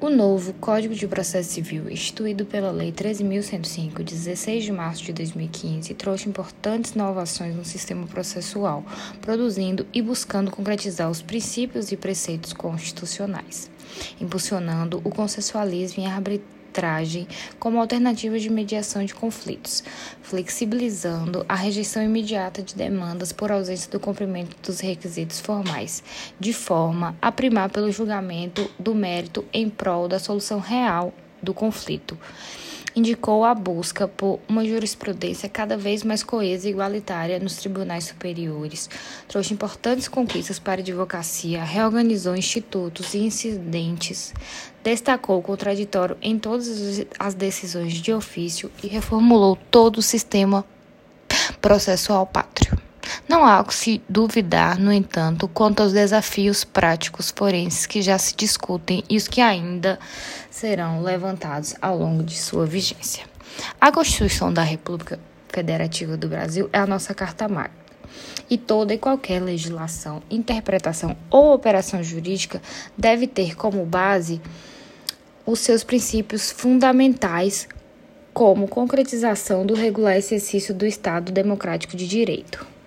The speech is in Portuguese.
O novo Código de Processo Civil, instituído pela Lei 13.105, de 16 de março de 2015, trouxe importantes inovações no sistema processual, produzindo e buscando concretizar os princípios e preceitos constitucionais, impulsionando o consensualismo e a arbitragem como alternativa de mediação de conflitos, flexibilizando a rejeição imediata de demandas por ausência do cumprimento dos requisitos formais, de forma a primar pelo julgamento do mérito em prol da solução real do conflito indicou a busca por uma jurisprudência cada vez mais coesa e igualitária nos tribunais superiores, trouxe importantes conquistas para a advocacia, reorganizou institutos e incidentes, destacou o contraditório em todas as decisões de ofício e reformulou todo o sistema processual pátrio. Não há que se duvidar, no entanto, quanto aos desafios práticos forenses que já se discutem e os que ainda serão levantados ao longo de sua vigência. A Constituição da República Federativa do Brasil é a nossa Carta Magna. E toda e qualquer legislação, interpretação ou operação jurídica deve ter como base os seus princípios fundamentais, como concretização do regular exercício do Estado democrático de direito.